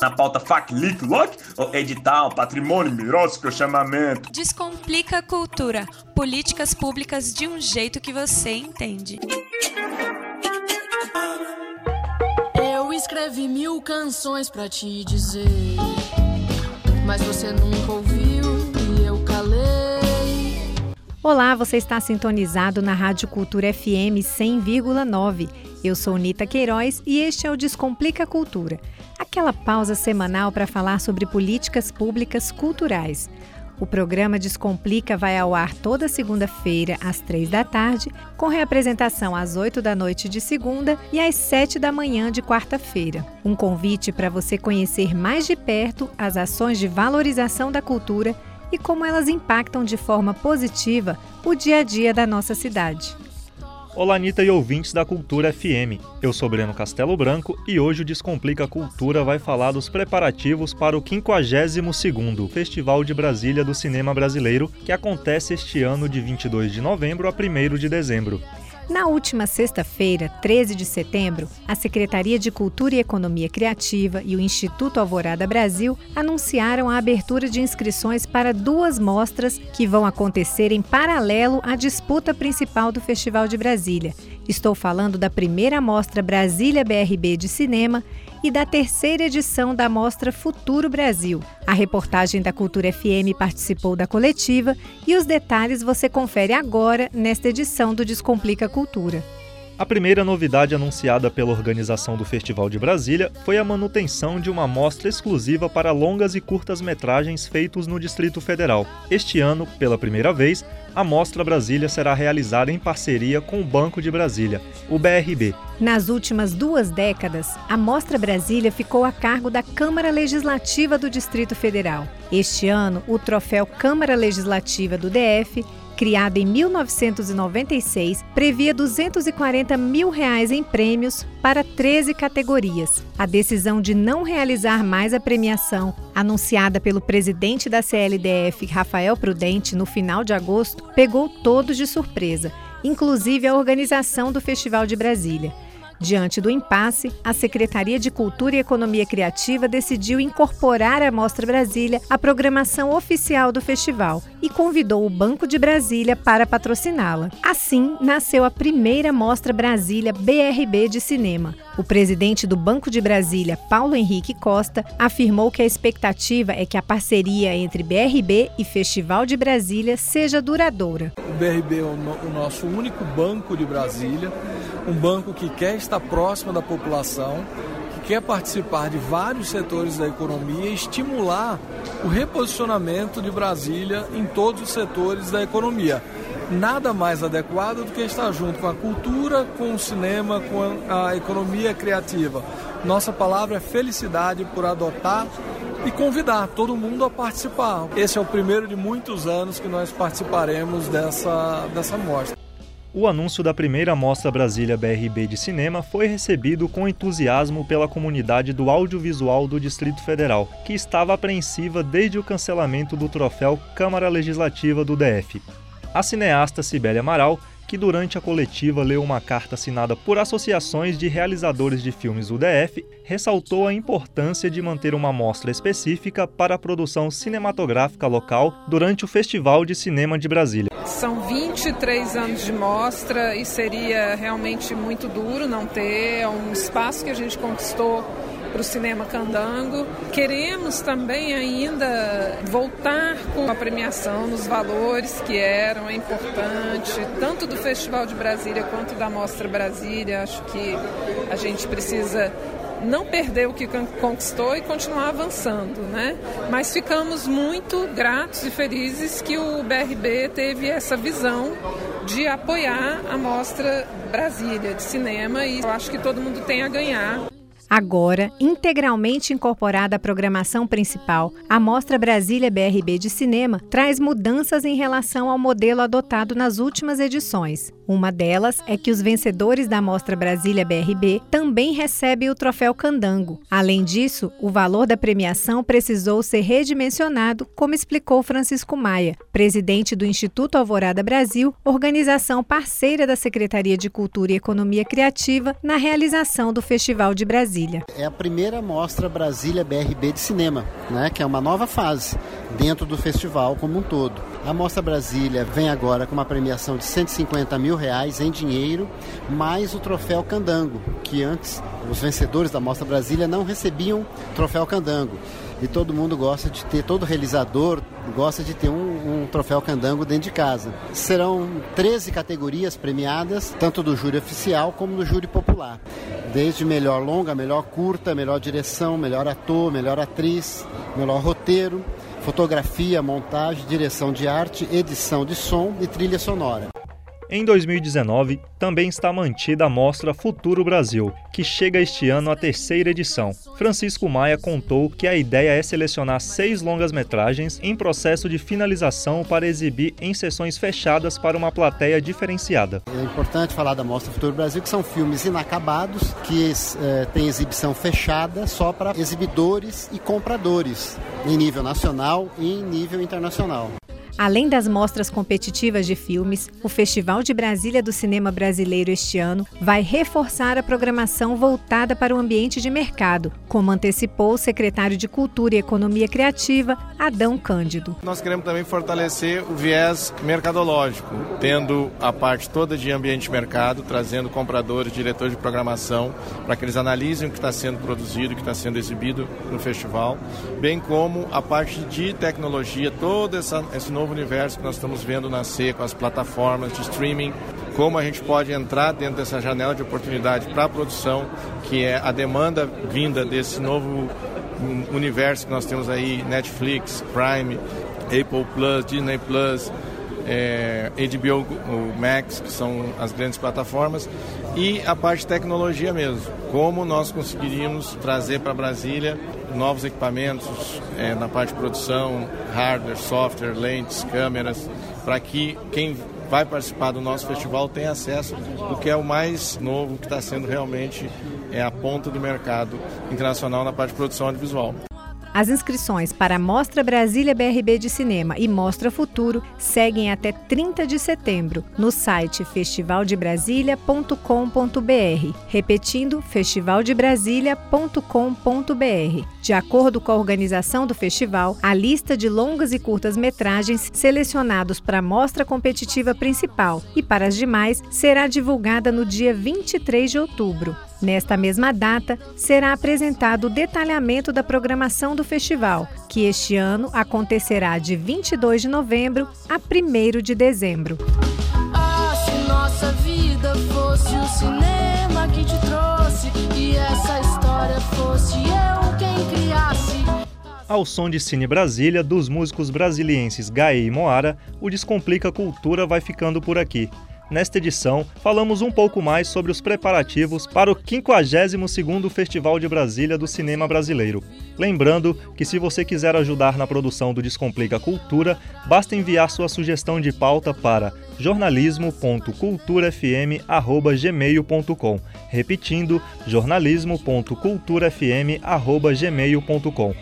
Na pauta FAC, LIC, LOC, edital, patrimônio, mirótico, chamamento. Descomplica a cultura. Políticas públicas de um jeito que você entende. Eu escrevi mil canções pra te dizer, mas você nunca ouviu e eu calei. Olá, você está sintonizado na Rádio Cultura FM 100,9. Eu sou Nita Queiroz e este é o Descomplica Cultura, aquela pausa semanal para falar sobre políticas públicas culturais. O programa Descomplica vai ao ar toda segunda-feira, às três da tarde, com reapresentação às oito da noite de segunda e às sete da manhã de quarta-feira. Um convite para você conhecer mais de perto as ações de valorização da cultura e como elas impactam de forma positiva o dia a dia da nossa cidade. Olá, Anitta e ouvintes da Cultura FM. Eu sou Breno Castelo Branco e hoje o Descomplica Cultura vai falar dos preparativos para o 52º Festival de Brasília do Cinema Brasileiro, que acontece este ano de 22 de novembro a 1 de dezembro. Na última sexta-feira, 13 de setembro, a Secretaria de Cultura e Economia Criativa e o Instituto Alvorada Brasil anunciaram a abertura de inscrições para duas mostras que vão acontecer em paralelo à disputa principal do Festival de Brasília. Estou falando da primeira mostra Brasília BRB de Cinema e da terceira edição da Mostra Futuro Brasil. A reportagem da Cultura FM participou da coletiva e os detalhes você confere agora nesta edição do Descomplica Cultura. A primeira novidade anunciada pela organização do Festival de Brasília foi a manutenção de uma mostra exclusiva para longas e curtas metragens feitos no Distrito Federal. Este ano, pela primeira vez, a Mostra Brasília será realizada em parceria com o Banco de Brasília, o BRB. Nas últimas duas décadas, a Mostra Brasília ficou a cargo da Câmara Legislativa do Distrito Federal. Este ano, o troféu Câmara Legislativa do DF criado em 1996, previa 240 mil reais em prêmios para 13 categorias. A decisão de não realizar mais a premiação, anunciada pelo presidente da CLDF, Rafael Prudente, no final de agosto, pegou todos de surpresa, inclusive a organização do Festival de Brasília. Diante do impasse, a Secretaria de Cultura e Economia Criativa decidiu incorporar a Mostra Brasília à programação oficial do festival e convidou o Banco de Brasília para patrociná-la. Assim, nasceu a primeira Mostra Brasília BRB de cinema. O presidente do Banco de Brasília, Paulo Henrique Costa, afirmou que a expectativa é que a parceria entre BRB e Festival de Brasília seja duradoura. O BRB é o nosso único banco de Brasília um banco que quer estar próximo da população, que quer participar de vários setores da economia e estimular o reposicionamento de Brasília em todos os setores da economia. Nada mais adequado do que estar junto com a cultura, com o cinema, com a economia criativa. Nossa palavra é felicidade por adotar e convidar todo mundo a participar. Esse é o primeiro de muitos anos que nós participaremos dessa, dessa mostra. O anúncio da primeira Mostra Brasília BRB de Cinema foi recebido com entusiasmo pela comunidade do audiovisual do Distrito Federal, que estava apreensiva desde o cancelamento do troféu Câmara Legislativa do DF. A cineasta Cibele Amaral que durante a coletiva leu uma carta assinada por associações de realizadores de filmes UDF, ressaltou a importância de manter uma mostra específica para a produção cinematográfica local durante o Festival de Cinema de Brasília. São 23 anos de mostra e seria realmente muito duro não ter é um espaço que a gente conquistou para o cinema candango. Queremos também ainda voltar com a premiação nos valores que eram, é importante, tanto do Festival de Brasília quanto da Mostra Brasília. Acho que a gente precisa não perder o que conquistou e continuar avançando, né? Mas ficamos muito gratos e felizes que o BRB teve essa visão de apoiar a Mostra Brasília de cinema e eu acho que todo mundo tem a ganhar. Agora, integralmente incorporada à programação principal, a Mostra Brasília BRB de Cinema traz mudanças em relação ao modelo adotado nas últimas edições. Uma delas é que os vencedores da Mostra Brasília BRB também recebem o troféu Candango. Além disso, o valor da premiação precisou ser redimensionado, como explicou Francisco Maia, presidente do Instituto Alvorada Brasil, organização parceira da Secretaria de Cultura e Economia Criativa na realização do Festival de Brasília. Brasília. É a primeira mostra Brasília BRB de cinema, né, que é uma nova fase dentro do festival como um todo. A Mostra Brasília vem agora com uma premiação de 150 mil reais em dinheiro, mais o troféu Candango, que antes os vencedores da Mostra Brasília não recebiam troféu Candango e todo mundo gosta de ter, todo realizador gosta de ter um, um, troféu candango dentro de casa. Serão 13 categorias premiadas, tanto do júri oficial como do júri popular. Desde melhor longa, melhor curta, melhor direção, melhor ator, melhor atriz, melhor roteiro, fotografia, montagem, direção de arte, edição de som e trilha sonora. Em 2019, também está mantida a mostra Futuro Brasil, que chega este ano à terceira edição. Francisco Maia contou que a ideia é selecionar seis longas-metragens em processo de finalização para exibir em sessões fechadas para uma plateia diferenciada. É importante falar da Mostra Futuro Brasil, que são filmes inacabados, que é, têm exibição fechada só para exibidores e compradores, em nível nacional e em nível internacional. Além das mostras competitivas de filmes, o Festival de Brasília do Cinema Brasileiro este ano vai reforçar a programação voltada para o ambiente de mercado, como antecipou o secretário de Cultura e Economia Criativa, Adão Cândido. Nós queremos também fortalecer o viés mercadológico, tendo a parte toda de ambiente de mercado, trazendo compradores, diretores de programação, para que eles analisem o que está sendo produzido, o que está sendo exibido no festival, bem como a parte de tecnologia, todo essa, esse novo novo universo que nós estamos vendo nascer com as plataformas de streaming, como a gente pode entrar dentro dessa janela de oportunidade para a produção, que é a demanda vinda desse novo universo que nós temos aí, Netflix, Prime, Apple Plus, Disney Plus, é, HBO Max, que são as grandes plataformas, e a parte de tecnologia mesmo. Como nós conseguiríamos trazer para Brasília novos equipamentos é, na parte de produção, hardware, software, lentes, câmeras, para que quem vai participar do nosso festival tenha acesso do que é o mais novo, que está sendo realmente é, a ponta do mercado internacional na parte de produção audiovisual. As inscrições para a Mostra Brasília BRB de Cinema e Mostra Futuro seguem até 30 de setembro no site festivaldebrasilia.com.br. Repetindo, festivaldebrasilia.com.br. De acordo com a organização do festival, a lista de longas e curtas metragens selecionados para a mostra competitiva principal e para as demais será divulgada no dia 23 de outubro. Nesta mesma data, será apresentado o detalhamento da programação do festival, que este ano acontecerá de 22 de novembro a 1 de dezembro. Ah, se nossa vida fosse o cinema que te trouxe e essa história fosse eu quem criasse. Ao som de Cine Brasília, dos músicos brasilienses Gaê e Moara, o Descomplica Cultura vai ficando por aqui. Nesta edição, falamos um pouco mais sobre os preparativos para o 52º Festival de Brasília do Cinema Brasileiro. Lembrando que se você quiser ajudar na produção do Descomplica Cultura, basta enviar sua sugestão de pauta para jornalismo.culturafm@gmail.com. Repetindo, jornalismo.culturafm@gmail.com.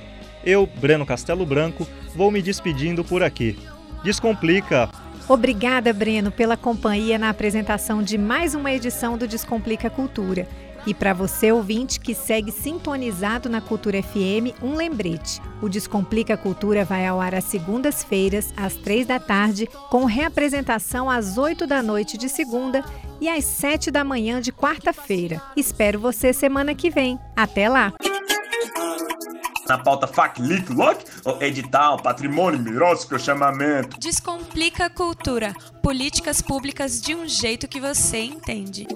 Eu, Breno Castelo Branco, vou me despedindo por aqui. Descomplica! Obrigada, Breno, pela companhia na apresentação de mais uma edição do Descomplica Cultura. E para você, ouvinte, que segue sintonizado na Cultura FM, um lembrete. O Descomplica Cultura vai ao ar às segundas-feiras, às três da tarde, com reapresentação às oito da noite de segunda e às sete da manhã de quarta-feira. Espero você semana que vem. Até lá! Na pauta FAC, LIC, LOC, edital, patrimônio, mirócico, chamamento. Descomplica a cultura. Políticas públicas de um jeito que você entende.